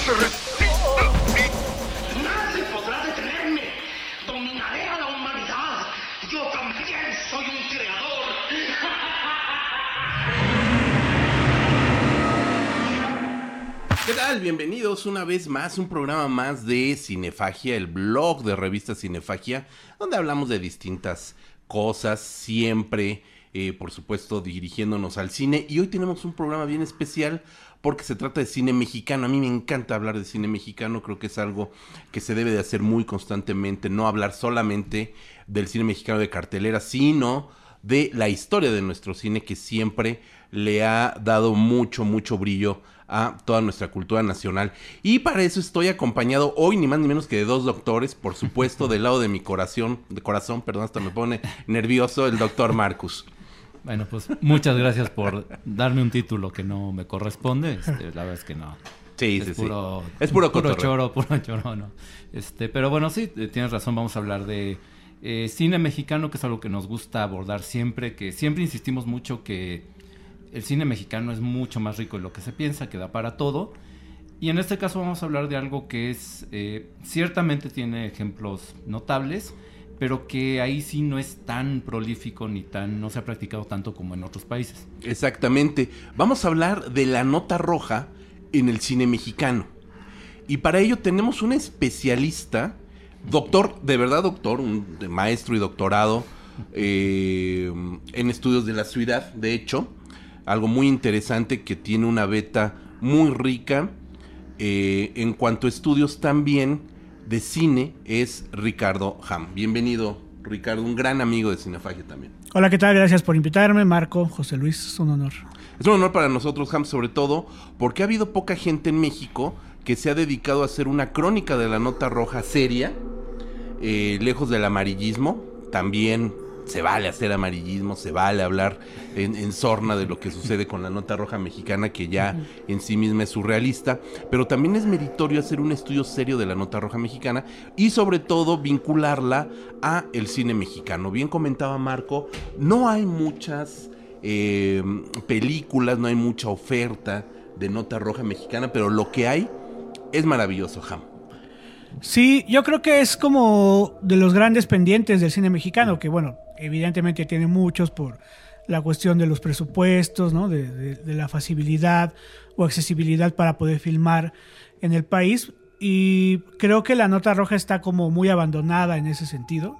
A. ¿Qué tal? Bienvenidos una vez más, un programa más de Cinefagia, el blog de revista Cinefagia, donde hablamos de distintas cosas, siempre, eh, por supuesto, dirigiéndonos al cine. Y hoy tenemos un programa bien especial porque se trata de cine mexicano. A mí me encanta hablar de cine mexicano, creo que es algo que se debe de hacer muy constantemente, no hablar solamente del cine mexicano de cartelera, sino de la historia de nuestro cine que siempre le ha dado mucho, mucho brillo a toda nuestra cultura nacional. Y para eso estoy acompañado hoy ni más ni menos que de dos doctores, por supuesto, del lado de mi corazón, de corazón, perdón, hasta me pone nervioso el doctor Marcus. Bueno, pues muchas gracias por darme un título que no me corresponde. Este, la verdad es que no. Sí, es sí, sí. puro, Es puro puro choro, puro choro, no. Este, pero bueno, sí, eh, tienes razón, vamos a hablar de eh, cine mexicano, que es algo que nos gusta abordar siempre, que siempre insistimos mucho que el cine mexicano es mucho más rico de lo que se piensa, que da para todo. Y en este caso vamos a hablar de algo que es, eh, ciertamente tiene ejemplos notables, pero que ahí sí no es tan prolífico ni tan, no se ha practicado tanto como en otros países. Exactamente. Vamos a hablar de la nota roja en el cine mexicano. Y para ello tenemos un especialista, doctor, de verdad doctor, un maestro y doctorado eh, en estudios de la ciudad, de hecho. Algo muy interesante que tiene una beta muy rica eh, en cuanto a estudios también de cine es Ricardo Ham. Bienvenido, Ricardo, un gran amigo de Cinefagia también. Hola, ¿qué tal? Gracias por invitarme, Marco, José Luis, es un honor. Es un honor para nosotros, Ham, sobre todo porque ha habido poca gente en México que se ha dedicado a hacer una crónica de la nota roja seria, eh, lejos del amarillismo. También se vale hacer amarillismo, se vale hablar en, en sorna de lo que sucede con la nota roja mexicana, que ya en sí misma es surrealista, pero también es meritorio hacer un estudio serio de la nota roja mexicana y sobre todo vincularla a el cine mexicano. Bien comentaba Marco, no hay muchas eh, películas, no hay mucha oferta de nota roja mexicana, pero lo que hay es maravilloso, Ham. Sí, yo creo que es como de los grandes pendientes del cine mexicano, que bueno, evidentemente tiene muchos por la cuestión de los presupuestos, ¿no? de, de- de la facilidad o accesibilidad para poder filmar en el país. Y creo que la nota roja está como muy abandonada en ese sentido,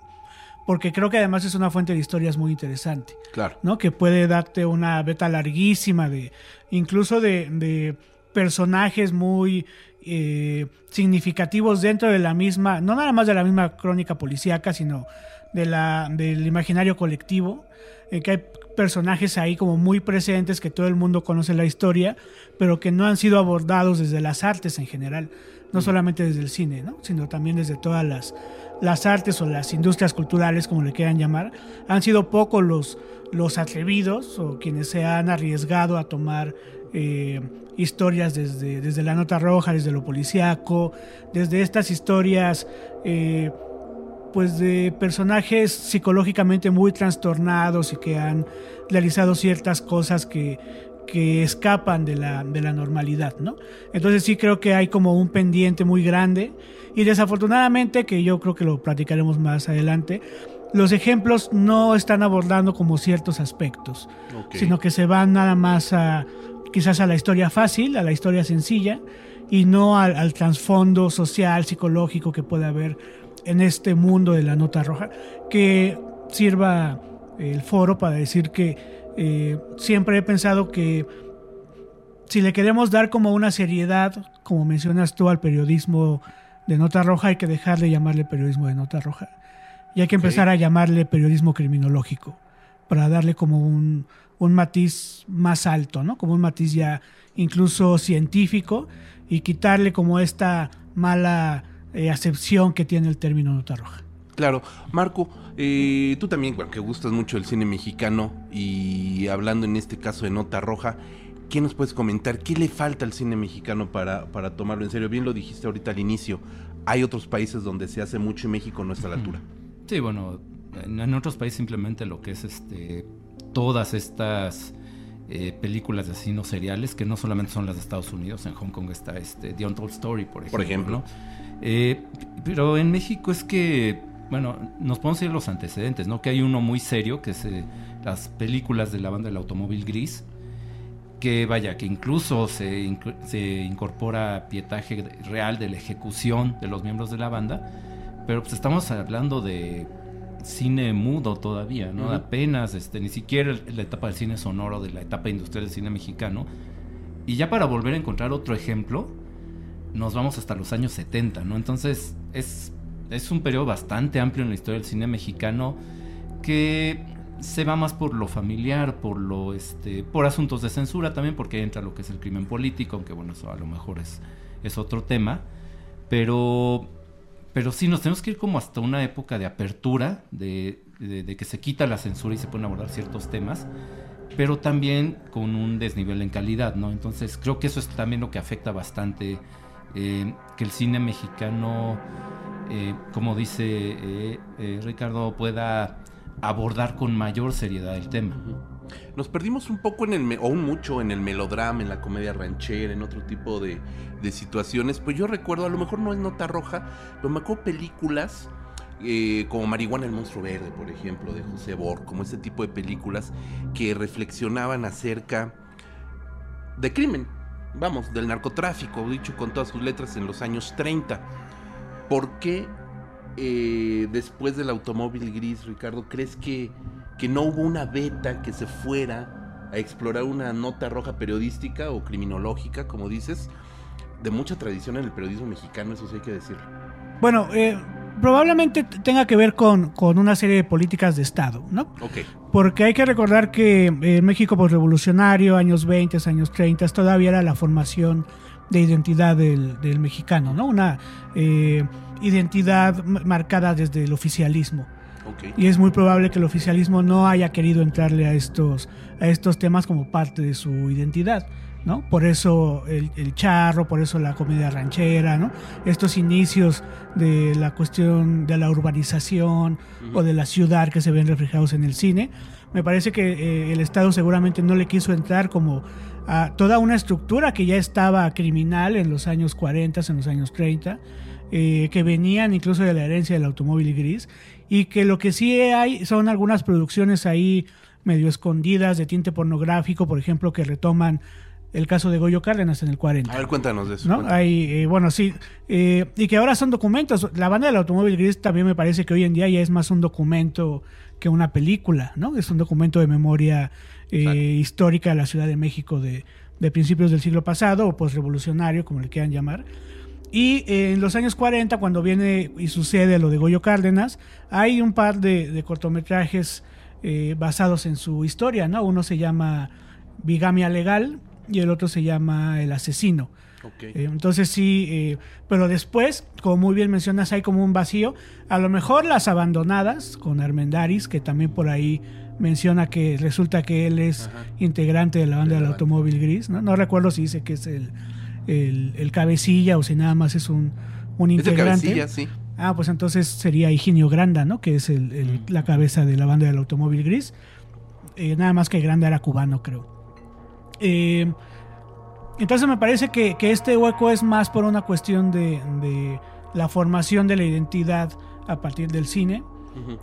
porque creo que además es una fuente de historias muy interesante. Claro. ¿no? Que puede darte una beta larguísima de, incluso de, de personajes muy eh, significativos dentro de la misma, no nada más de la misma crónica policíaca, sino de la, del imaginario colectivo, eh, que hay personajes ahí como muy presentes que todo el mundo conoce la historia, pero que no han sido abordados desde las artes en general, no solamente desde el cine, ¿no? sino también desde todas las, las artes o las industrias culturales, como le quieran llamar, han sido pocos los, los atrevidos o quienes se han arriesgado a tomar eh, historias desde, desde la nota roja, desde lo policíaco, desde estas historias eh, pues de personajes psicológicamente muy trastornados y que han realizado ciertas cosas que, que escapan de la, de la normalidad, ¿no? Entonces sí creo que hay como un pendiente muy grande y desafortunadamente, que yo creo que lo platicaremos más adelante, los ejemplos no están abordando como ciertos aspectos, sino que se van nada más a quizás a la historia fácil, a la historia sencilla y no al, al trasfondo social, psicológico que puede haber en este mundo de la nota roja, que sirva el foro para decir que eh, siempre he pensado que si le queremos dar como una seriedad, como mencionas tú, al periodismo de nota roja, hay que dejar de llamarle periodismo de nota roja. Y hay que empezar a llamarle periodismo criminológico. para darle como un, un matiz más alto, ¿no? Como un matiz ya incluso científico y quitarle como esta mala eh, acepción que tiene el término nota roja. Claro, Marco, eh, tú también, bueno, que gustas mucho el cine mexicano y hablando en este caso de Nota Roja, ¿qué nos puedes comentar? ¿Qué le falta al cine mexicano para, para tomarlo en serio? Bien lo dijiste ahorita al inicio, hay otros países donde se hace mucho y México no está a la altura. Sí, bueno, en, en otros países simplemente lo que es este todas estas eh, películas de asesinos seriales, que no solamente son las de Estados Unidos, en Hong Kong está este, The Untold Story, por ejemplo. Por ejemplo. ¿no? Eh, pero en México es que, bueno, nos podemos ir a los antecedentes, ¿no? Que hay uno muy serio, que es eh, las películas de la banda del automóvil gris, que vaya, que incluso se, inc- se incorpora pietaje real de la ejecución de los miembros de la banda, pero pues estamos hablando de cine mudo todavía, ¿no? Ujú. Apenas, este, ni siquiera la etapa del cine sonoro, de la etapa industrial del cine mexicano. Y ya para volver a encontrar otro ejemplo, nos vamos hasta los años 70, ¿no? Entonces es, es un periodo bastante amplio en la historia del cine mexicano que se va más por lo familiar, por lo este, por asuntos de censura también, porque entra lo que es el crimen político, aunque bueno, eso a lo mejor es, es otro tema. Pero, pero sí, nos tenemos que ir como hasta una época de apertura, de, de- de que se quita la censura y se pueden abordar ciertos temas, pero también con un desnivel en calidad, ¿no? Entonces creo que eso es también lo que afecta bastante eh, que el cine mexicano, eh, como dice eh, Ricardo, pueda abordar con mayor seriedad el tema. Nos perdimos un poco en el, o un mucho en el melodrama, en la comedia ranchera, en otro tipo de, situaciones. Pues yo recuerdo, a lo mejor no es nota roja, pero me acuerdo películas como Marihuana el monstruo verde, por ejemplo, de José Bor, como ese tipo de películas que reflexionaban acerca de crimen, vamos, del narcotráfico, dicho con todas sus letras en los años 30. ¿Por qué eh, después del automóvil gris, Ricardo, crees que, que no hubo una beta que se fuera a explorar una nota roja periodística o criminológica, como dices, de mucha tradición en el periodismo mexicano, eso sí hay que decirlo? Bueno, eh, probablemente tenga que ver con, con una serie de políticas de Estado, ¿no? Ok, Porque hay que recordar que eh, México postrevolucionario, años 20, años 30, todavía era la formación de identidad del, del mexicano, ¿no? Una eh, identidad marcada desde el oficialismo. Y es muy probable que el oficialismo no haya querido entrarle a estos, a estos temas como parte de su identidad. ¿No? Por eso el, el charro, por eso la comedia ranchera, ¿no? Estos inicios de la cuestión de la urbanización o de la ciudad que se ven reflejados en el cine. Me parece que eh, el Estado seguramente no le quiso entrar como a toda una estructura que ya estaba criminal en los años 40, en los años 30, eh, que venían incluso de la herencia del automóvil gris, y que lo que sí hay son algunas producciones ahí medio escondidas de tinte pornográfico, por ejemplo, que retoman el caso de Goyo Cárdenas en el 40. A ver, cuéntanos de eso. ¿no? Hay, eh, bueno, sí, eh, y que ahora son documentos. La banda del automóvil gris también me parece que hoy en día ya es más un documento que una película, ¿no? Es un documento de memoria eh, histórica de la Ciudad de México de, de principios del siglo pasado o postrevolucionario, como le quieran llamar. Y en los años 40, cuando viene y sucede lo de Goyo Cárdenas, hay un par de, de cortometrajes basados en su historia, ¿no? Uno se llama Bigamia Legal y el otro se llama El Asesino. Eh, entonces sí, eh, pero después, como muy bien mencionas, hay como un vacío. A lo mejor las abandonadas con Armendaris, que también por ahí menciona que resulta que él es integrante de la banda del automóvil gris. ¿no? no recuerdo si dice que es el, el, el cabecilla o si nada más es un, un integrante. cabecilla, sí. Ah, pues entonces sería Higinio Granda, ¿no? Que es el, el- la cabeza de la banda del automóvil gris. Eh, nada más que Granda era cubano, creo. Eh, entonces me parece que, que este hueco es más por una cuestión de, de la formación de la identidad a partir del cine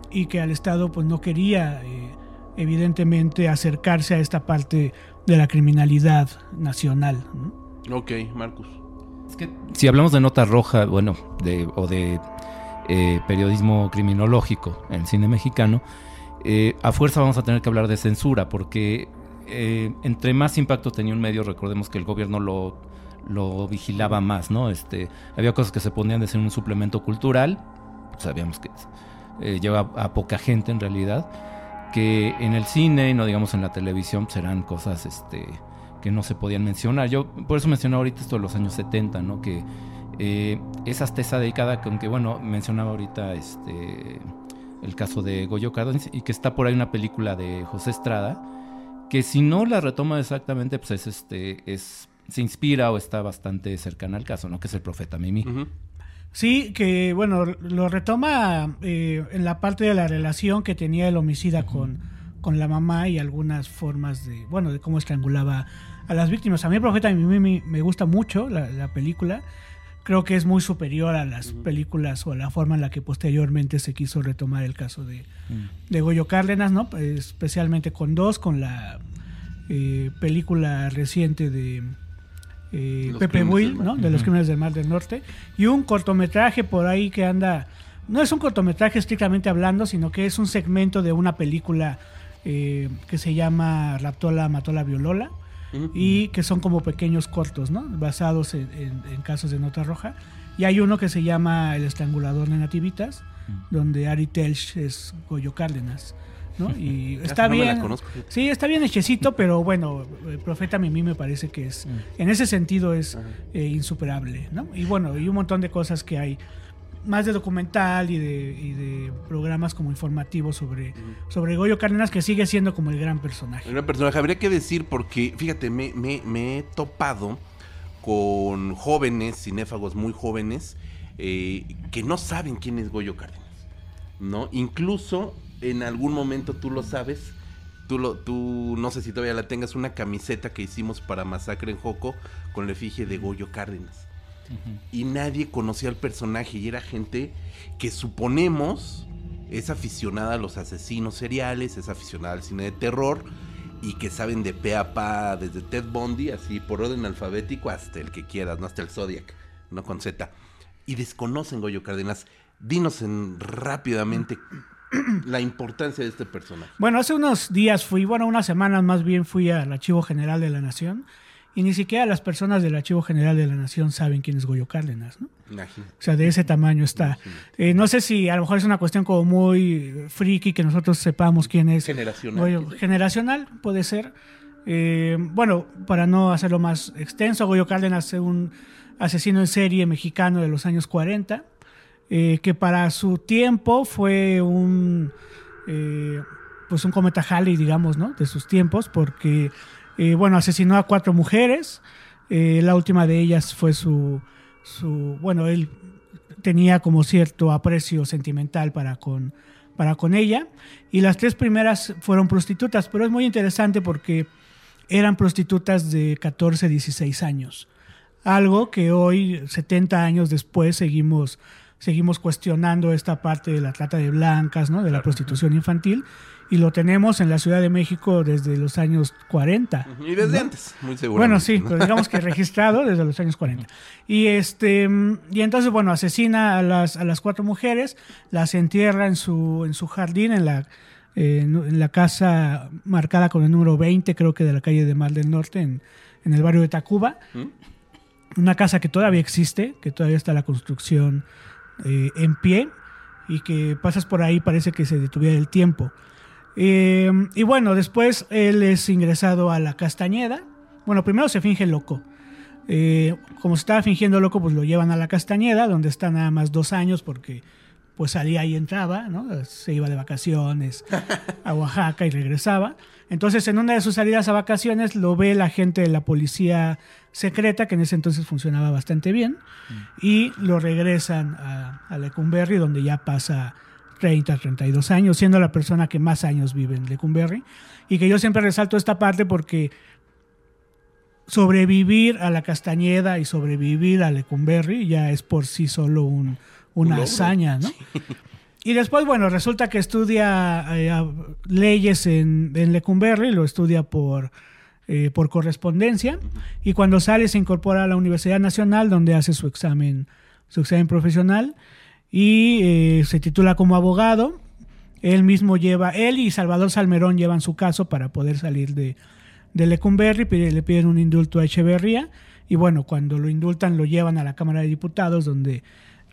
y que al Estado pues no quería eh, evidentemente acercarse a esta parte de la criminalidad nacional. ¿no? Ok, Marcus. Es que si hablamos de nota roja, bueno, de, o de eh, periodismo criminológico en el cine mexicano, eh, a fuerza vamos a tener que hablar de censura, porque eh, entre más impacto tenía un medio, recordemos que el gobierno lo, vigilaba más, ¿no? Este, había cosas que se ponían de ser un suplemento cultural, sabíamos que eh, lleva a poca gente en realidad, que en el cine, no digamos en la televisión, serán cosas este, que no se podían mencionar. Yo por eso mencionaba ahorita esto de los años 70, ¿no? Que eh, es esa década con que, bueno, mencionaba ahorita este, el caso de Goyo Cárdenas y que está por ahí una película de José Estrada, que si no la retoma exactamente, pues es, este, es, se inspira o está bastante cercana al caso, ¿no? Que es el profeta Mimi. Sí, que bueno, lo retoma eh, en la parte de la relación que tenía el homicida con, con la mamá y algunas formas de, bueno, de cómo estrangulaba a las víctimas. A mí el profeta Mimi me gusta mucho la, la película. Creo que es muy superior a las películas o a la forma en la que posteriormente se quiso retomar el caso de, de Goyo Cárdenas, ¿no? Especialmente con dos, con la eh, película reciente de eh, Pepe Will. ¿no? De los crímenes del Mar del Norte. Y un cortometraje por ahí que anda. No es un cortometraje estrictamente hablando, sino que es un segmento de una película eh, que se llama Raptola, Matola, Violola. Y que son como pequeños cortos, ¿no? Basados en, en- en casos de nota roja. Y hay uno que se llama El estrangulador de nativitas, donde Ari Telch es Goyo Cárdenas. ¿no? Y está no bien. conozco. Sí, está bien hechecito, pero bueno, el Profeta Mimi me parece que es, en ese sentido es eh, insuperable, ¿no? Y bueno, y un montón de cosas que hay, más de documental y de, y de programas como informativos sobre, sobre Goyo Cárdenas, que sigue siendo como el gran personaje. Una personaje, habría que decir porque, fíjate, me, me- me he topado con jóvenes, cinéfagos muy jóvenes, eh, que no saben quién es Goyo Cárdenas, ¿no? Incluso en algún momento tú lo sabes, tú, lo, tú no sé si todavía la tengas, una camiseta que hicimos para Masacre en Joco con la efigie de Goyo Cárdenas. Y nadie conocía al personaje y era gente que suponemos es aficionada a los asesinos seriales, es aficionada al cine de terror y que saben de pe a pa desde Ted Bundy, así por orden alfabético hasta el que quieras, no hasta el Zodiac, no con Z. Y desconocen Goyo Cárdenas. Dinos en, rápidamente la importancia de este personaje. Bueno, hace unos días fui, bueno, unas semanas más bien fui al Archivo General de la Nación y ni siquiera las personas del Archivo General de la Nación saben quién es Goyo Cárdenas, ¿no? Imagínate. O sea, de ese tamaño está. Eh, no sé si a lo mejor es una cuestión como muy friki que nosotros sepamos quién es. Generacional. Goyo- generacional, puede ser. Eh, bueno, para no hacerlo más extenso, Goyo Cárdenas es un asesino en serie mexicano de los años 40, eh, que para su tiempo fue un, pues un cometa Halley, digamos, ¿no? De sus tiempos, porque, eh, bueno, asesinó a cuatro mujeres. eh, la última de ellas fue su, su, bueno, él tenía como cierto aprecio sentimental para con, para con ella. Y las tres primeras fueron prostitutas, pero es muy interesante porque eran prostitutas de 14, 16 años. Algo que hoy, 70 años después, seguimos, seguimos cuestionando esta parte de la trata de blancas, ¿no? de la prostitución infantil. Y lo tenemos en la Ciudad de México desde los años 40. Y desde ¿no? antes, muy seguro. Bueno, sí, pero digamos que registrado desde los años 40. Y este mm, y entonces bueno, asesina a las, a las cuatro mujeres, las entierra en su en su jardín en la eh, en, la casa marcada con el número 20, creo que de la calle de Mar del Norte en, en el barrio de Tacuba. Una casa que todavía existe, que todavía está la construcción eh, en pie y que pasas por ahí parece que se detuviera el tiempo. Eh, y bueno, después él es ingresado a la Castañeda. Bueno, primero se finge loco. Eh, como se estaba fingiendo loco, pues lo llevan a la Castañeda, donde está nada más dos años, porque pues salía y entraba, ¿no? Se iba de vacaciones a Oaxaca y regresaba. Entonces, en una de sus salidas a vacaciones, lo ve la gente de la policía secreta, que en ese entonces funcionaba bastante bien, y lo regresan a, a Lecumberri, donde ya pasa 30, 32 años, siendo la persona que más años vive en Lecumberri. Y que yo siempre resalto esta parte porque sobrevivir a la Castañeda y sobrevivir a Lecumberri ya es por sí solo un- una hazaña, ¿no? Y después, bueno, resulta que estudia eh, leyes en, en Lecumberri, lo estudia por, eh, por correspondencia, y cuando sale se incorpora a la Universidad Nacional, donde hace su examen, su examen profesional, y eh, se titula como abogado. Él mismo lleva, él y Salvador Salmerón llevan su caso para poder salir de, de Lecumberri, pide- le piden un indulto a Echeverría, y bueno, cuando lo indultan lo llevan a la Cámara de Diputados, donde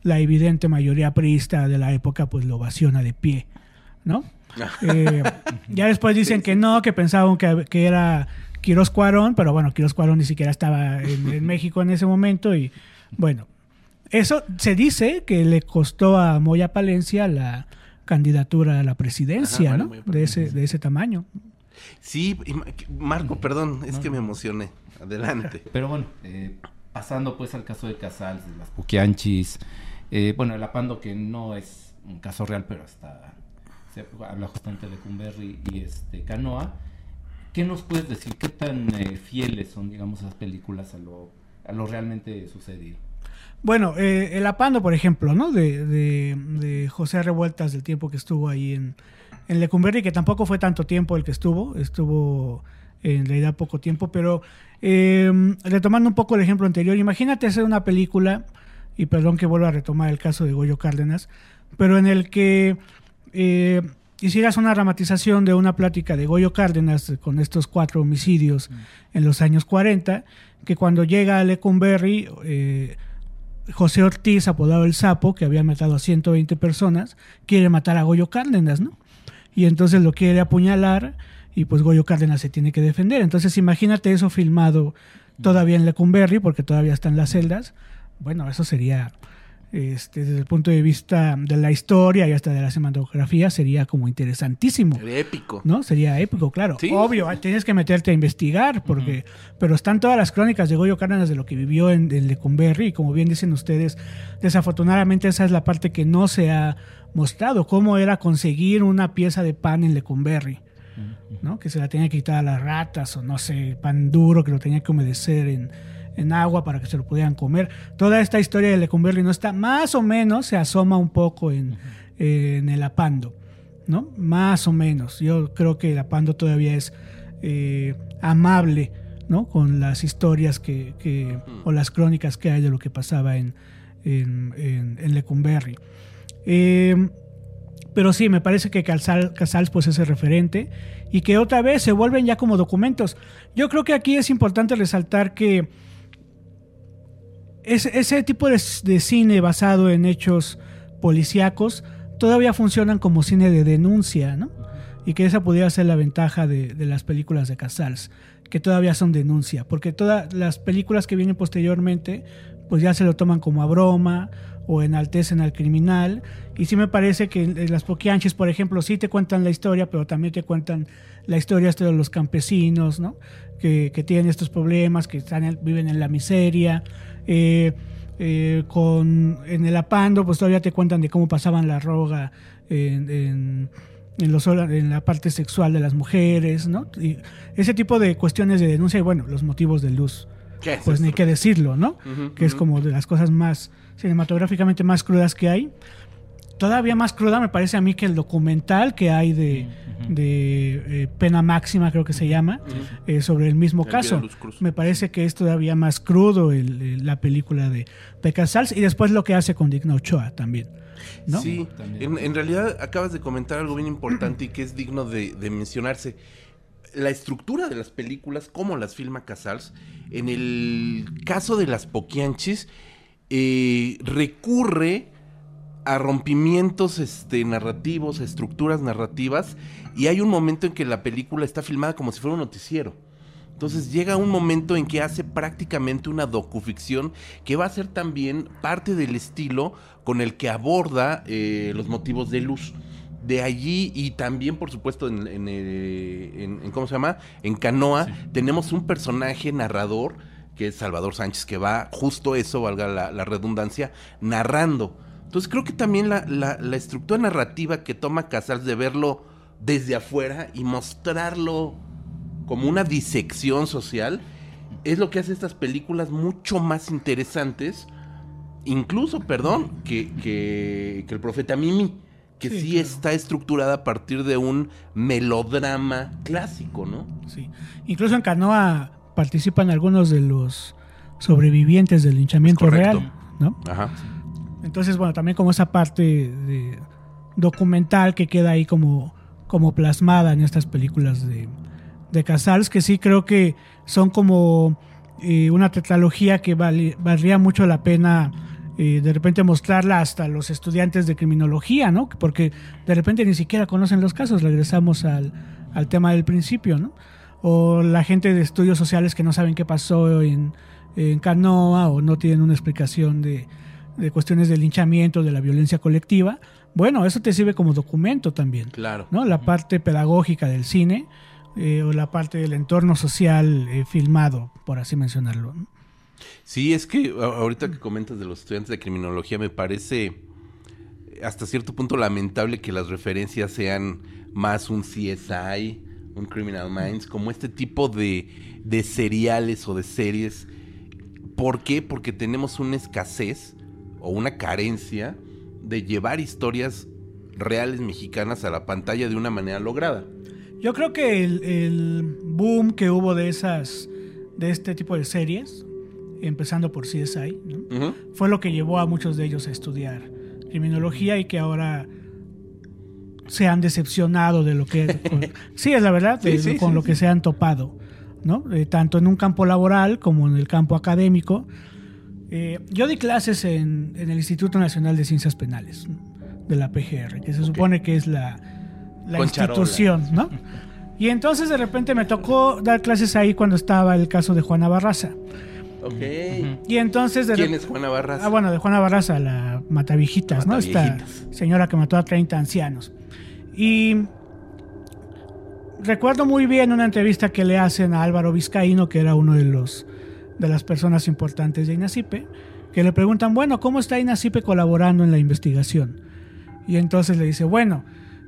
la evidente mayoría priista de la época pues lo ovaciona de pie, ¿no? Eh, ya después dicen que no, que pensaban que, que era Quiroz Cuarón, pero bueno, Quiroz Cuarón ni siquiera estaba en, en México en ese momento y bueno, eso se dice que le costó a Moya Palencia la candidatura a la presidencia, Ajá, bueno, ¿no? De ese, de ese tamaño. Sí, Marco, perdón, es que me emocioné. Adelante. Pero bueno, eh, pasando pues al caso de Casals, de las Puquianchis, eh, bueno, el Apando que no es un caso real, pero hasta se habla justamente de Cumberry y este Canoa. ¿Qué nos puedes decir? ¿Qué tan eh, fieles son, digamos, esas películas a lo, a lo realmente sucedido? Bueno, eh, el Apando, por ejemplo, ¿no? De, de- de José Revueltas, del tiempo que estuvo ahí en, en Lecumberri, que tampoco fue tanto tiempo el que estuvo, estuvo en realidad poco tiempo, pero eh, retomando un poco el ejemplo anterior, imagínate hacer una película, y perdón que vuelva a retomar el caso de Goyo Cárdenas, pero en el que eh, hicieras una dramatización de una plática de Goyo Cárdenas con estos cuatro homicidios en los años 40, que cuando llega a Lecumberri, eh, José Ortiz, apodado El Sapo, que había matado a 120 personas, quiere matar a Goyo Cárdenas, ¿no? Y entonces lo quiere apuñalar y pues Goyo Cárdenas se tiene que defender. Entonces imagínate eso filmado todavía en Lecumberri, porque todavía están las celdas. Bueno, eso sería, este, desde el punto de vista de la historia y hasta de la cinematografía, sería como interesantísimo. Sería épico. ¿no? Sería épico, claro. Sí. Obvio, tienes que meterte a investigar, porque, pero están todas las crónicas de Goyo Cárdenas de lo que vivió en, en Lecumberri, y como bien dicen ustedes, desafortunadamente esa es la parte que no se ha mostrado, cómo era conseguir una pieza de pan en Lecumberri, ¿no? Que se la tenía que quitar a las ratas, o no sé, pan duro que lo tenía que humedecer en, en agua para que se lo pudieran comer. Toda esta historia de Lecumberri no está, más o menos se asoma un poco en, en el Apando. ¿no? Más o menos. Yo creo que la Pando todavía es eh, amable, ¿no? Con las historias que, que- o las crónicas que hay de lo que pasaba en, en, en- en Lecumberri. Eh, pero sí, me parece que Casal- Casals pues es el referente y que otra vez se vuelven ya como documentos. Yo creo que aquí es importante resaltar que ese, tipo de, de cine basado en hechos policíacos todavía funcionan como cine de denuncia, ¿no? Y que esa pudiera ser la ventaja de, de las películas de Casals, que todavía son denuncia, porque todas las películas que vienen posteriormente, pues ya se lo toman como a broma o enaltecen al criminal. Y sí me parece que las Poquianchis, por ejemplo, sí te cuentan la historia, pero también te cuentan la historia de los campesinos, ¿no? Que, que tienen estos problemas, que están en- viven en la miseria. Eh, eh, con en el apando pues todavía te cuentan de cómo pasaban la roga en, en, en los en la parte sexual de las mujeres no y ese tipo de cuestiones de denuncia y bueno los motivos de luz ¿Qué es pues ni que decirlo no que es como de las cosas más cinematográficamente más crudas que hay. Todavía más cruda me parece a mí que el documental que hay de, de eh, pena máxima creo que se llama eh, sobre el mismo El caso. me parece que es todavía más crudo el- el- la película de, de Casals y después lo que hace con Digna Ochoa también ¿no? Sí, También. en, en realidad acabas de comentar algo bien importante y que es digno de, de mencionarse. La estructura de las películas, como las filma Casals, en el caso de las Poquianchis, eh, recurre a rompimientos este, narrativos, a estructuras narrativas, y hay un momento en que la película está filmada como si fuera un noticiero. Entonces llega un momento en que hace prácticamente una docuficción que va a ser también parte del estilo con el que aborda eh, los motivos de luz. De allí y también, por supuesto, en, en, eh, en- en- ¿cómo se llama? En Canoa tenemos un personaje narrador que es Salvador Sánchez, que va justo eso, valga la, la redundancia, narrando. Entonces creo que también la, la- la estructura narrativa que toma Casals de verlo desde afuera y mostrarlo como una disección social, es lo que hace estas películas mucho más interesantes, incluso, perdón, que, que, que el profeta Mimi, que sí, Sí, claro. está estructurada a partir de un melodrama clásico, ¿no? Sí. Incluso en Canoa participan algunos de los sobrevivientes del linchamiento real, ¿no? Ajá. Entonces, bueno, también como esa parte de documental que queda ahí como, como plasmada en estas películas de, de Casals, que sí creo que son como eh, una tetralogía que vale- valdría mucho la pena eh, de repente mostrarla hasta los estudiantes de criminología, ¿no? Porque de repente ni siquiera conocen los casos, regresamos al, al tema del principio, ¿no? O la gente de estudios sociales que no saben qué pasó en, en Canoa o no tienen una explicación de, de cuestiones de linchamiento, de la violencia colectiva. Bueno, eso te sirve como documento también. Claro. ¿no? La parte pedagógica del cine eh, o la parte del entorno social eh, filmado, por así mencionarlo. ¿no? Sí, es que ahorita que comentas de los estudiantes de criminología me parece hasta cierto punto lamentable que las referencias sean más un CSI, un Criminal Minds, como este tipo de, de seriales o de series. ¿Por qué? Porque tenemos una escasez o una carencia de llevar historias reales mexicanas a la pantalla de una manera lograda. Yo creo que el, el boom que hubo de esas, de este tipo de series, empezando por CSI, ¿no? Fue lo que llevó a muchos de ellos a estudiar criminología y que ahora se han decepcionado de lo que con- sí es la verdad Sí, de- sí, con sí, lo que se han topado no Eh, tanto en un campo laboral como en el campo académico. Eh, yo di clases en, en el Instituto Nacional de Ciencias Penales de la PGR que se supone que es la, la institución no y entonces de repente me tocó dar clases ahí cuando estaba el caso de Juana Barraza Ok. y entonces de ¿Quién es Juana Barras? Ah, bueno, de Juana Barraza, la Matavijitas, ¿no? Esta señora que mató a 30 ancianos. Y recuerdo muy bien una entrevista que le hacen a Álvaro Vizcaíno, que era uno de los de las personas importantes de INACIPE, que le preguntan, bueno, ¿cómo está INACIPE colaborando en la investigación? Y entonces le dice, bueno,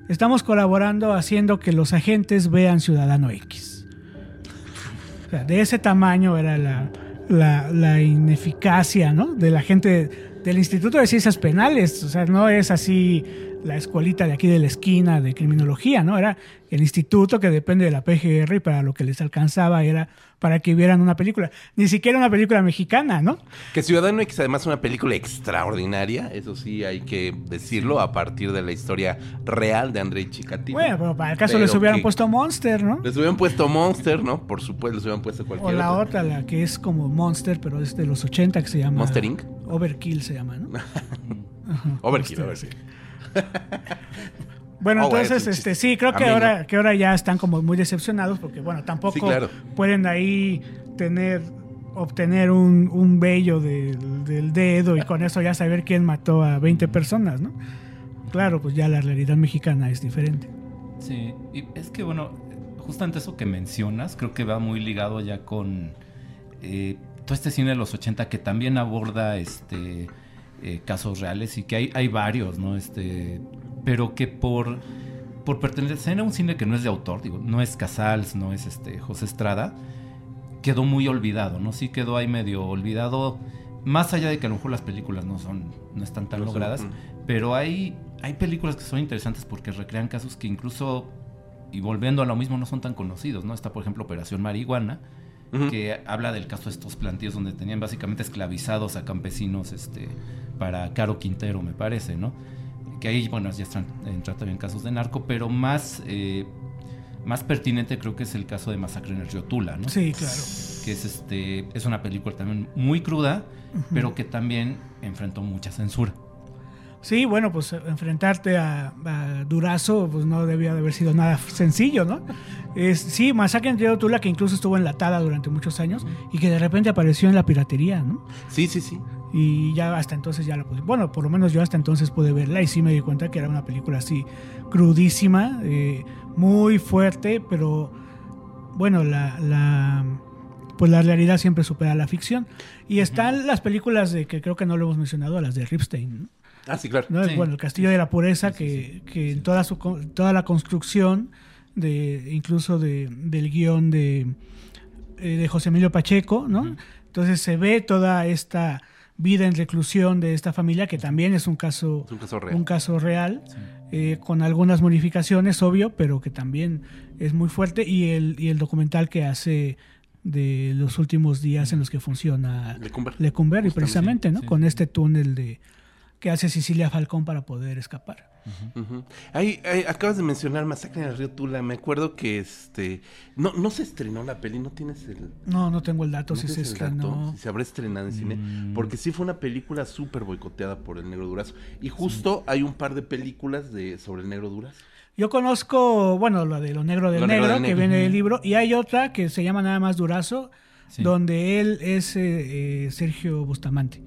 estamos colaborando haciendo que los agentes vean Ciudadano X. O sea, de ese tamaño era la, la, la ineficacia ¿no? de la gente del Instituto de Ciencias Penales. O sea, no es así la escuelita de aquí de la esquina de criminología, ¿no? Era el instituto que depende de la PGR y para lo que les alcanzaba era para que vieran una película. Ni siquiera una película mexicana, ¿no? Que Ciudadano X además es una película extraordinaria, eso sí hay que decirlo, a partir de la historia real de Andrei Chikatilo. Bueno, pero para el caso les hubieran puesto Monster, ¿no? Les hubieran puesto Monster, ¿no? Por supuesto, les hubieran puesto O cualquier la otra. otra, la que es como Monster, pero es de los 80, que se llama... Monster Inc. Overkill se llama, ¿no? Overkill, Monster, Overkill. Bueno, Oh, bueno, entonces, este, sí, creo que ahora, que ahora ya están como muy decepcionados porque, bueno, tampoco Sí, claro. pueden ahí tener, obtener un, un vello del, del dedo y con eso ya saber quién mató a 20 personas, ¿no? Claro, pues ya la realidad mexicana es diferente. Sí, y es que bueno, justamente eso que mencionas, creo que va muy ligado ya con eh, todo este cine de los 80 que también aborda este eh, casos reales y que hay, hay varios, ¿no? Este, pero que por, por pertenecer a un cine que no es de autor, digo, no es Casals, no es este José Estrada, quedó muy olvidado, ¿no? Sí quedó ahí medio olvidado, más allá de que a lo mejor las películas no son, no están tan No son, logradas, pero hay, hay películas que son interesantes porque recrean casos que incluso, y volviendo a lo mismo, no son tan conocidos, ¿no? Está, por ejemplo, Operación Marihuana, que habla del caso de estos plantíos donde tenían básicamente esclavizados a campesinos este, para Caro Quintero, me parece, ¿no? Que ahí, bueno, ya están, entra también casos de narco, pero más, eh, más pertinente creo que es el caso de Masacre en el Río Tula, ¿no? Sí, claro. que es este es una película también muy cruda, pero que también enfrentó mucha censura. Sí, bueno, pues enfrentarte a, a Durazo pues no debía de haber sido nada sencillo, ¿no? Es, sí, Masacre en Río Tula, que incluso estuvo enlatada durante muchos años y que de repente apareció en la piratería, ¿no? Sí, sí, sí. Y ya hasta entonces ya la pude. Bueno, por lo menos yo hasta entonces pude verla y sí me di cuenta que era una película así crudísima, eh, muy fuerte, pero bueno, la, la pues la realidad siempre supera la ficción. Y están las películas de que creo que no lo hemos mencionado, las de Ripstein, ¿no? Ah, sí, claro. ¿no? Sí. Bueno, el Castillo de la Pureza, que, que en toda, su, con- toda la construcción, de incluso de, del guion de, eh, de José Emilio Pacheco, ¿no? Entonces se ve toda esta vida en reclusión de esta familia, que también es un caso, Es un caso real. un caso real, eh, con algunas modificaciones, obvio, pero que también es muy fuerte, y el, y el documental que hace de los últimos días en los que funciona Lecumberri. Justamente, precisamente, ¿no? sí. Con este túnel de que hace Cecilia Falcón para poder escapar. Ujú. Ahí, ahí acabas de mencionar Masacre en el Río Tula. Me acuerdo que este. No, no se estrenó la peli, no tienes el. No, no tengo el dato ¿no si se estrenó. Si se habrá estrenado en cine. Porque sí fue una película súper boicoteada por el Negro Durazo. Y justo hay un par de películas de sobre el Negro Durazo. Yo conozco, bueno, la de Lo Negro del Lo Negro Negro, del que Negro. viene del libro, y hay otra que se llama nada más Durazo, Sí. donde él es eh, eh, Sergio Bustamante.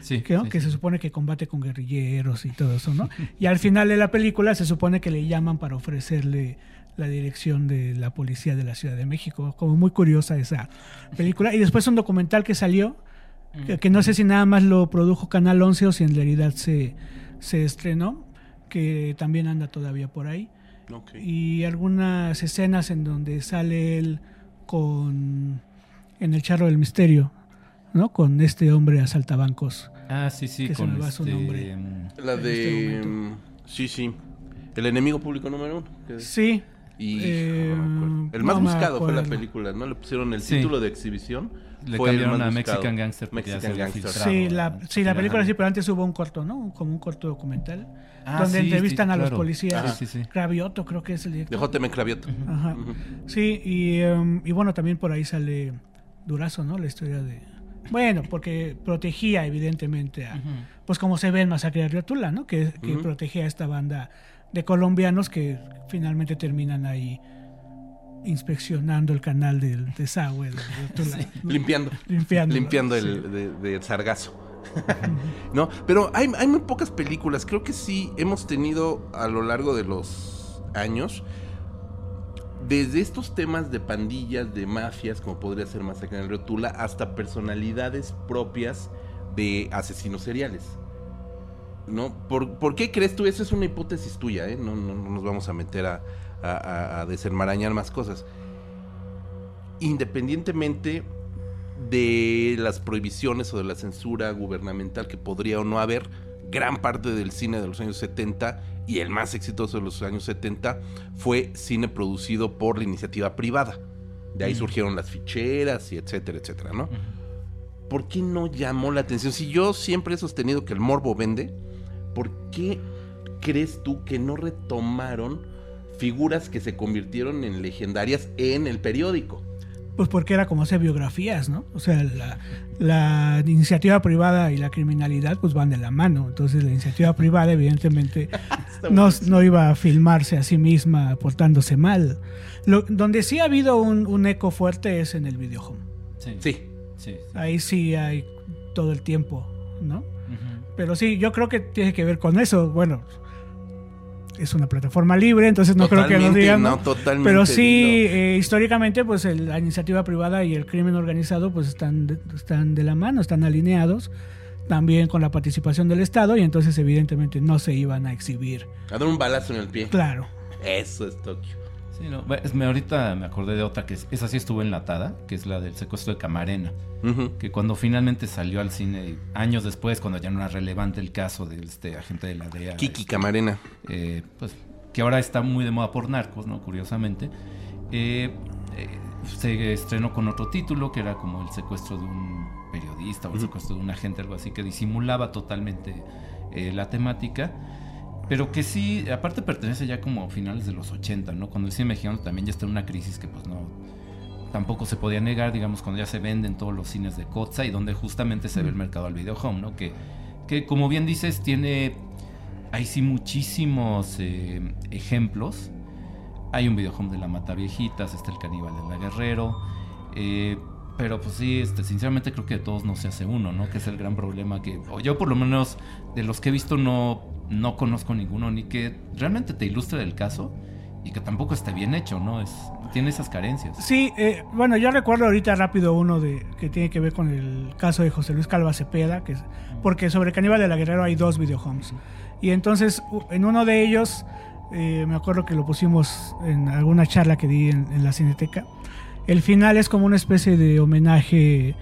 Sí, que, ¿no? sí, que sí. se supone que combate con guerrilleros y todo eso, ¿no? Y al final de la película se supone que le llaman para ofrecerle la dirección de la policía de la Ciudad de México. Como muy curiosa esa película. Y después un documental que salió, que, que no sé si nada más lo produjo Canal 11 o si en realidad se, se estrenó, que también anda todavía por ahí. Y algunas escenas en donde sale él con... en el charro del misterio, ¿no? Con este hombre asaltabancos. Ah, sí, sí, Que se con me va su este, nombre. mm, La de. este mm, sí, sí. El enemigo público número uno. que Sí. Y Eh, no el más buscado fue la película, ¿no? Le pusieron el Sí. título de exhibición. Le fue cambiaron a buscado. Mexican Gangster Mexican Gangster. Sí, la, sí, la Ajá. película sí, pero antes hubo un corto, ¿no? Como un corto documental. Ah, donde sí, entrevistan sí, a los policías. Sí, sí. Cravioto creo que es el De director. J.M. Cravioto. Ajá. Sí, y, em, y bueno, también por ahí sale Durazo, ¿no? La historia de... Bueno, porque protegía evidentemente a... Pues como se ve en Masacre de Río Tula, ¿no? Que, que protegía a esta banda de colombianos que finalmente terminan ahí inspeccionando el canal del desagüe de Tula. ¿no? Limpiando. Limpiando sí. el de, de sargazo. no, pero hay, hay muy pocas películas. Creo que sí hemos tenido a lo largo de los años. Desde estos temas de pandillas, de mafias, como podría ser Masacre en el Río Tula, hasta personalidades propias de asesinos seriales. ¿No? ¿Por, por qué crees tú? Esa es una hipótesis tuya, ¿eh? No, no- no nos vamos a meter a desenmarañar más cosas. Independientemente de las prohibiciones o de la censura gubernamental que podría o no haber, gran parte del cine de los años 70 y el más exitoso de los años 70 fue cine producido por la iniciativa privada. De ahí surgieron las ficheras y etcétera, etcétera, ¿no? ¿Por qué no llamó la atención? Si yo siempre he sostenido que el morbo vende, ¿por qué crees tú que no retomaron figuras que se convirtieron en legendarias en el periódico? Pues porque era como hacer biografías, ¿no? O sea, la, la iniciativa privada y la criminalidad pues van de la mano. Entonces la iniciativa privada evidentemente no, no iba a filmarse a sí misma portándose mal. Lo, donde sí ha habido un, un eco fuerte es en el videohome. Sí. Sí, sí, sí. Ahí sí hay todo el tiempo, ¿no? Pero sí, yo creo que tiene que ver con eso. Bueno, es una plataforma libre, entonces no creo que nos digan. no, ¿no? totalmente, Pero sí, eh, históricamente, pues el- la iniciativa privada y el crimen organizado, pues están de, están de la mano, están alineados. También con la participación del Estado, y entonces, evidentemente, no se iban a exhibir. a dar un balazo en el pie. Claro. Eso es Tokio. Sí, no, ve- es- me, ahorita me acordé de otra que es- esa sí estuvo enlatada, que es la del secuestro de Camarena. Que cuando finalmente salió al cine, años después, cuando ya no era relevante el caso de este agente de la DEA. Kiki Camarena. eh, pues que ahora está muy de moda por narcos, ¿no? Curiosamente. Eh, eh, se estrenó con otro título que era como el secuestro de un periodista o el secuestro de un agente, algo así, que disimulaba totalmente eh, la temática. Pero que sí, aparte pertenece ya como a finales de los 80, ¿no? Cuando el cine mexicano también ya está en una crisis que pues no, tampoco se podía negar, digamos, cuando ya se venden todos los cines de Kotza y donde justamente se ve el mercado al video home, ¿no? Que, que como bien dices, tiene, hay sí muchísimos eh, ejemplos. Hay un video home de la Mata Viejitas, está el caníbal de la Guerrero, eh, pero pues sí, este, sinceramente creo que de todos no se hace uno, ¿no? Que es el gran problema que, o yo por lo menos de los que he visto no, no conozco ninguno, ni que realmente te ilustre el caso y que tampoco esté bien hecho, ¿no? Es, tiene esas carencias. Sí, eh, bueno, yo recuerdo ahorita rápido uno de que tiene que ver con el caso de José Luis Calva Cepeda, que es, porque sobre Caníbal de la Guerrero hay dos videohomes. Y entonces, en uno de ellos, eh, me acuerdo que lo pusimos en alguna charla que di en, en la Cineteca. El final es como una especie de homenaje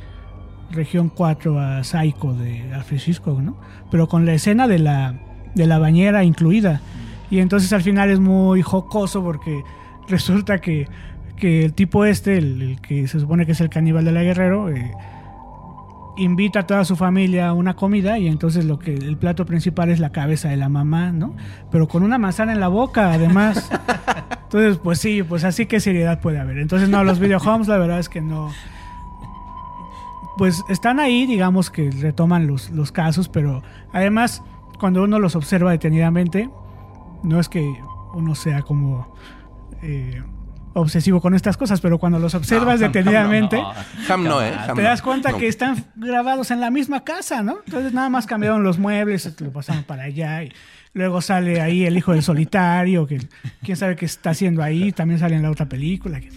región 4 a Psycho de Alfred ¿no? Pero con la escena de la, de la bañera incluida. Y entonces al final es muy jocoso porque resulta que, que el tipo este, el, el que se supone que es el caníbal de la Guerrero, eh, invita a toda su familia a una comida y entonces lo que el plato principal es la cabeza de la mamá, ¿no? Pero con una manzana en la boca, además. Entonces, pues sí, pues así que seriedad puede haber. Entonces, no, los videohomes la verdad es que no. Pues están ahí, digamos que retoman los, los casos, pero además, cuando uno los observa detenidamente, no es que uno sea como eh, obsesivo con estas cosas, pero cuando los observas No, Ham- Ham no, detenidamente, no. Ham ¿eh? Ham te das cuenta No. que están grabados en la misma casa, ¿no? Entonces nada más cambiaron los muebles, lo pasaron para allá y luego sale ahí el hijo del solitario, que quién sabe qué está haciendo ahí, también sale en la otra película, que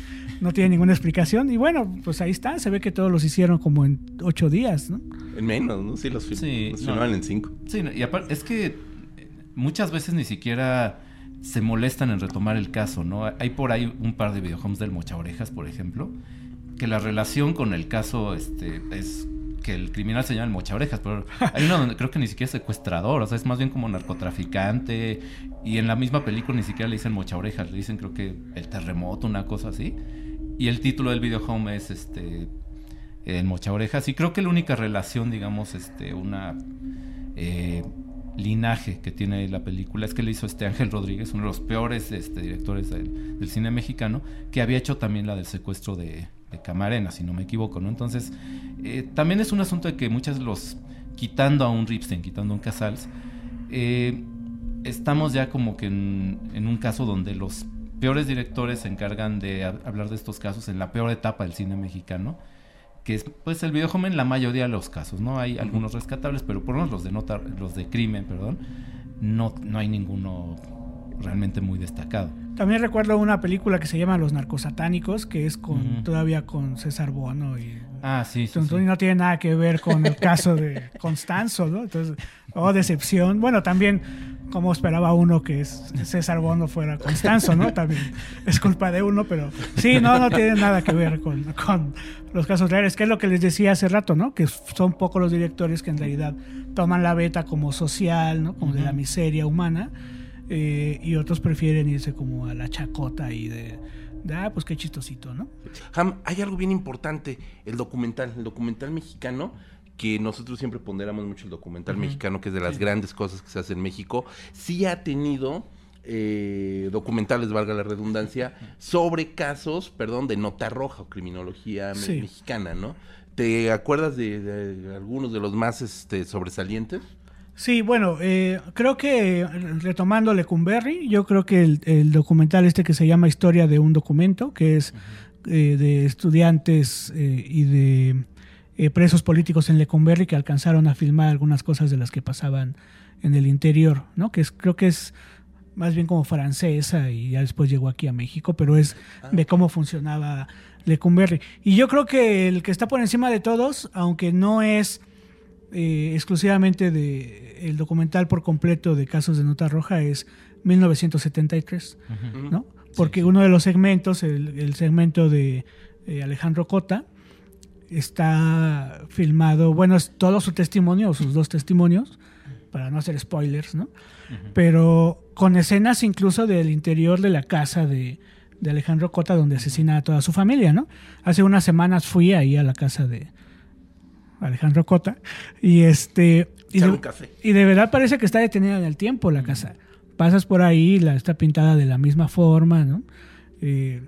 no tiene ninguna explicación y bueno, pues ahí está, se ve que todos los hicieron como en ocho días, ¿no? En menos, ¿no? Sí, los, Sí, los no. filmaban en cinco. Sí, y aparte, es que eh, muchas veces ni siquiera se molestan en retomar el caso, ¿no? Hay por ahí un par de videojuegos del Mocha Orejas, por ejemplo, que la relación con el caso este, es que el criminal se llama el Mocha Orejas, pero hay uno donde creo que ni siquiera es secuestrador, o sea, es más bien como narcotraficante, y en la misma película ni siquiera le dicen Mocha Orejas, le dicen creo que el terremoto, una cosa así, y el título del videohome es este en Mocha Orejas. Y creo que la única relación, digamos, este, una eh, linaje que tiene la película es que le hizo este Ángel Rodríguez, uno de los peores este, directores del, cine mexicano, que había hecho también la del secuestro de, Camarena, si no me equivoco, ¿no? Entonces, eh, también es un asunto de que muchas los, quitando a un Ripstein, quitando a un Casals, eh, estamos ya como que en, un caso donde los peores directores se encargan de hab- hablar de estos casos en la peor etapa del cine mexicano, que es pues el videojuego en la mayoría de los casos, ¿no? Hay algunos rescatables, pero por lo menos los de nota, los de crimen, perdón, no, no hay ninguno realmente muy destacado. También recuerdo una película que se llama Los narcosatánicos, que es con Ujú. todavía con César Bono y Ah, sí, sí, Entonces sí. no tiene nada que ver con el caso de Constanzo, ¿no? Entonces, oh, decepción. Bueno, también como esperaba uno que César Bono fuera Constanzo, ¿no? También es culpa de uno, pero sí, no, no tiene nada que ver con, con los casos reales, que es lo que les decía hace rato, ¿no? Que son pocos los directores que en realidad toman la beta como social, ¿no? Como de la miseria humana, eh, y otros prefieren irse como a la chacota y de, de, ah, pues qué chistosito, ¿no? Ham, hay algo bien importante, el documental, el documental mexicano, que nosotros siempre ponderamos mucho el documental mexicano, que es de las grandes cosas que se hace en México, sí ha tenido eh, documentales, valga la redundancia, sobre casos, perdón, de nota roja o criminología me- mexicana, ¿no? ¿Te acuerdas de, de algunos de los más este, sobresalientes? Sí, bueno, eh, creo que retomando Lecumberri, yo creo que el, el documental este que se llama Historia de un documento, que es eh, de estudiantes eh, y de eh, presos políticos en Lecumberri que alcanzaron a filmar algunas cosas de las que pasaban en el interior, ¿no? Que es, creo que es más bien como francesa y ya después llegó aquí a México, pero es de cómo funcionaba Lecumberri. Y yo creo que el que está por encima de todos, aunque no es eh, exclusivamente de el documental por completo de casos de nota roja es 1973, ¿no? Porque uno de los segmentos, el, el segmento de eh, Alejandro Cota, está filmado, bueno, es todo su testimonio, o sus dos testimonios, para no hacer spoilers, ¿no? Pero con escenas incluso del interior de la casa de, de Alejandro Cota, donde asesina a toda su familia, ¿no? Hace unas semanas fui ahí a la casa de Alejandro Cota y este... Y de, un café. y de verdad parece que está detenida en el tiempo la casa. Pasas por ahí, la, está pintada de la misma forma, ¿no? Eh,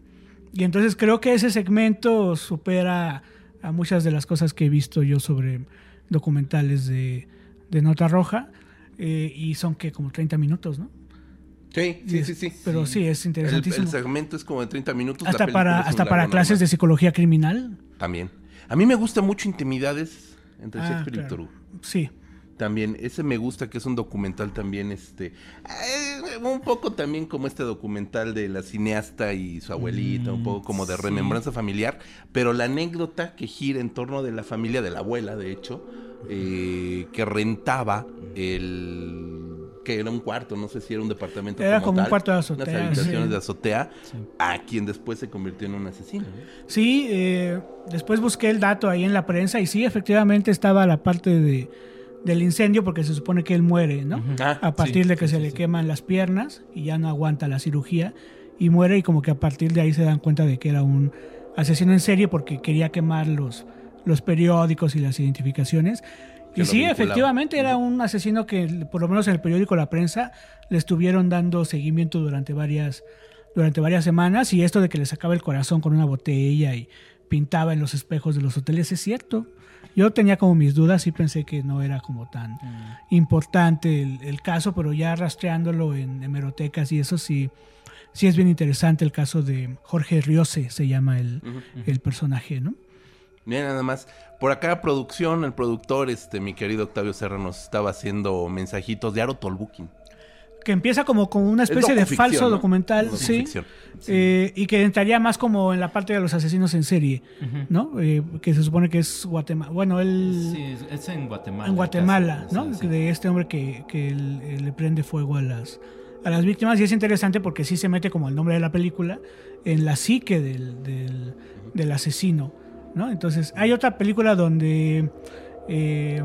y entonces creo que ese segmento supera a muchas de las cosas que he visto yo sobre documentales de, de Nota Roja. eh, y son que como 30 minutos, ¿no? Sí, sí, sí, sí. Pero sí, es interesantísimo. el segmento es como de 30 minutos. hasta para, hasta para largo clases de psicología criminal. También. A mí me gusta mucho Intimidades entre Ah, Shakespeare y. Toru. Sí. También, ese me gusta que es un documental también, este, eh, un poco también como este documental de la cineasta y su abuelita, un poco como de sí. remembranza familiar, pero la anécdota que gira en torno de la familia, de la abuela, de hecho, eh, que rentaba el que era un cuarto, no sé si era un departamento Era como un tal, cuarto de unas azotea, habitaciones sí. de azotea, a quien después se convirtió en un asesino. ¿no? Sí, eh, después busqué el dato ahí en la prensa y sí, efectivamente estaba la parte de, del incendio porque se supone que él muere, ¿no? Ah, a partir sí, de que se le queman las piernas y ya no aguanta la cirugía y muere y como que a partir de ahí se dan cuenta de que era un asesino en serie porque quería quemar los, los periódicos y las identificaciones. Y sí, efectivamente era un asesino que, por lo menos en el periódico La Prensa, le estuvieron dando seguimiento durante varias, durante varias semanas. Y esto de que le sacaba el corazón con una botella y pintaba en los espejos de los hoteles es cierto. Yo tenía como mis dudas y pensé que no era como tan importante el, el caso, pero ya rastreándolo en hemerotecas y eso sí, sí es bien interesante el caso de Jorge Riose, se llama el, el personaje, ¿no? Mira nada más. Por acá, producción, el productor, este, mi querido Octavio Serra, nos estaba haciendo mensajitos de Aro Tolbukin. Que empieza como, como una especie de falso ¿no? documental, sí. Eh, y que entraría más como en la parte de los asesinos en serie, ¿no? Eh, que se supone que es Guatemala. Bueno, él. Sí, es- en Guatemala. en Guatemala, caso, ¿no? sí, sí. De este hombre que, que él- le prende fuego a las, a las víctimas. Y es interesante porque sí se mete como el nombre de la película en la psique del, del, del asesino, ¿no? Entonces, hay otra película donde. eh,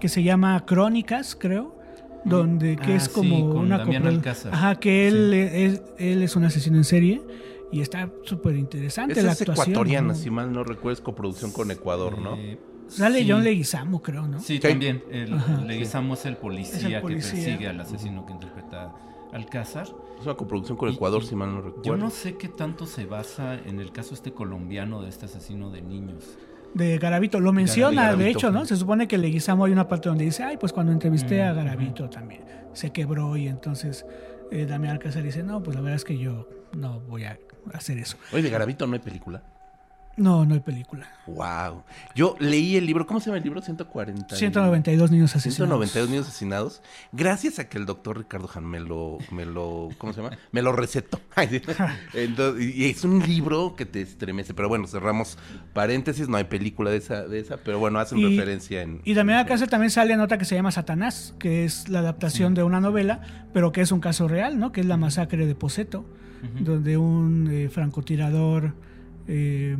que se llama Crónicas, creo. Donde que Ah, es sí, como con una. Ajá, que él, Sí. es, él es un asesino en serie. Y está súper interesante Esa la es actuación. ecuatoriana, ¿no? si mal no recuerdo, es coproducción con Ecuador, ¿no? Eh, Sale sí. John Leguizamo, creo, ¿no? Sí, Sí. también. El. Leguizamo es el policía, Es el policía. que persigue al asesino que interpreta Alcázar. Es una coproducción con Y- Ecuador, y si mal no recuerdo. Yo no sé qué tanto se basa en el caso este colombiano de este asesino de niños. de Garavito. Lo menciona, de hecho, ¿no? sí. Se supone que Leguizamo hay una parte donde dice, ay, pues cuando entrevisté a Garavito también se quebró y entonces eh, Damián Alcázar dice, no, pues la verdad es que yo no voy a hacer eso. Oye, de Garavito no hay película. No, no hay película. Wow. Yo leí el libro, ¿cómo se llama el libro? 140. y- 192 niños asesinados. 192 niños asesinados. Gracias a que el doctor Ricardo Han me lo, me lo, ¿cómo se llama? Me lo recetó. Entonces, y es un libro que te estremece. Pero bueno, cerramos paréntesis. No hay película de esa, de esa pero bueno, hacen Y- referencia en. Y Damián Alcázar también sale en otra que se llama Satanás, que es la adaptación de una novela, pero que es un caso real, ¿no? Que es la masacre de Poseto, donde un eh, francotirador eh,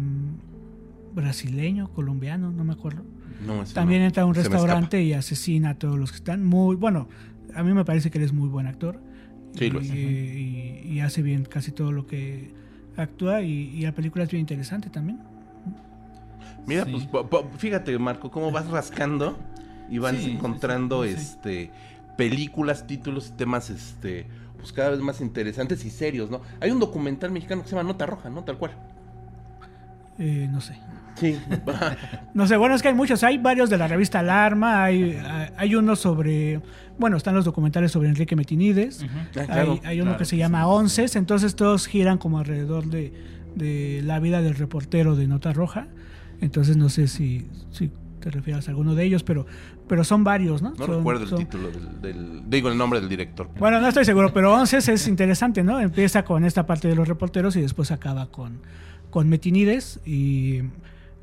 brasileño, colombiano, no me acuerdo, No, También no. entra a un restaurante y asesina a todos los que están. Muy bueno, a mí me parece que él es muy buen actor. Sí, y, lo es. y- y hace bien casi todo lo que actúa y, y la película es bien interesante también. Mira, Sí. pues po- po- fíjate, Marco, cómo vas rascando y vas Sí, encontrando sí, sí. este películas, títulos y temas este pues cada vez más interesantes y serios, ¿no? Hay un documental mexicano que se llama Nota Roja, ¿no? Tal cual. Eh, no sé. Sí. No sé, bueno, es que hay muchos. Hay varios de la revista Alarma. Hay, hay uno sobre. Bueno, están los documentales sobre Enrique Metinides. Ah, hay, hay uno claro que se llama sí. Onces. Entonces todos giran como alrededor de, de la vida del reportero de Nota Roja. Entonces no sé si, si te refieres a alguno de ellos, pero, pero son varios, ¿no? No Son- recuerdo el son- título del, del- digo el nombre del director. Bueno, no estoy seguro, pero Onces es interesante, ¿no? Empieza con esta parte de los reporteros y después acaba con, con Metinides, y,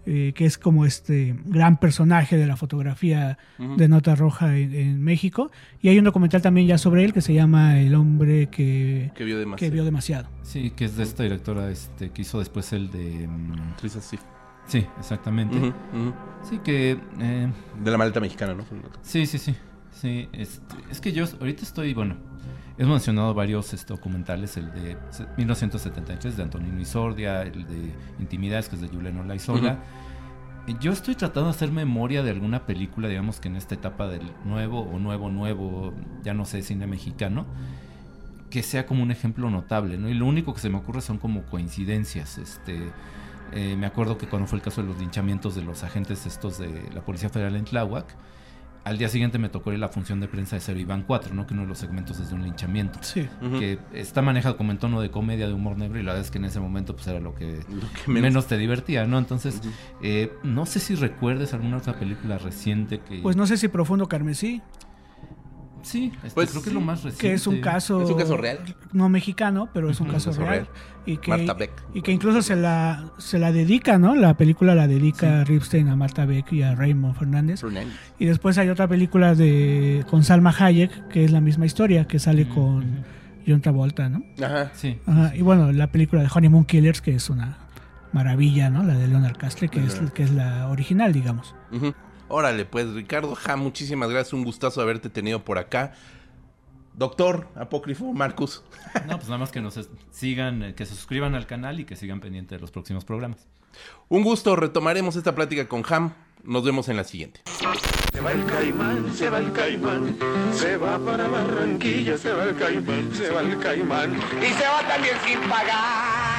eh, que es como este gran personaje de la fotografía de Nota Roja en, en México. Y hay un documental también ya sobre él que se llama El hombre que, que vio que demasiado. vio demasiado. Sí, que es de esta directora este, que hizo después el de... mm, Teresa Sif. Sí, exactamente. Sí, que... eh, De la maleta mexicana, ¿no? Sí, sí, sí. Sí, este, es que yo ahorita estoy, bueno, he mencionado varios este, documentales, el de se- 1973 de Antonino Isordia, el de Intimidades, que es de Juliano Laizola. Yo estoy tratando de hacer memoria de alguna película, digamos que en esta etapa del nuevo o nuevo, nuevo, ya no sé, cine mexicano, que sea como un ejemplo notable, ¿no? Y lo único que se me ocurre son como coincidencias, este... eh, me acuerdo que cuando fue el caso de los linchamientos de los agentes estos de la Policía Federal en Tláhuac, al día siguiente me tocó ir a la función de prensa de Cero Iván 4, ¿no? Que uno de los segmentos es de un linchamiento. Sí. Que está manejado como en tono de comedia, de humor negro, y la verdad es que en ese momento pues era lo que, Lo que menos- menos... te divertía, ¿no? Entonces, eh, no sé si recuerdes alguna otra película reciente que... Pues no sé si Profundo Carmesí, Sí, este, Pues creo que sí, es lo más reciente. que es un caso... ¿Es un caso real? No mexicano, pero es un caso Caso real. real. Y que, Marta Beck. Y que incluso se la, se la dedica, ¿no? La película la dedica Ripstein a Marta Beck y a Raymond Fernández. Fernández. Y después hay otra película de con Salma Hayek, que es la misma historia, que sale con John Travolta, ¿no? Ajá. Sí. Ajá, Y bueno, la película de Honeymoon Killers, que es una maravilla, ¿no? La de Leonard Castle, que, es, que es la original, digamos. Ujú. Órale, pues Ricardo, ja, muchísimas gracias, un gustazo haberte tenido por acá. Doctor Apócrifo Marcus. No, pues nada más que nos sigan, eh, que se suscriban al canal y que sigan pendientes de los próximos programas. Un gusto, retomaremos esta plática con Ham. Nos vemos en la siguiente. Se va el caimán, se va el caimán, se va para Barranquilla, se va el caimán, se va el caimán. Y se va también sin pagar.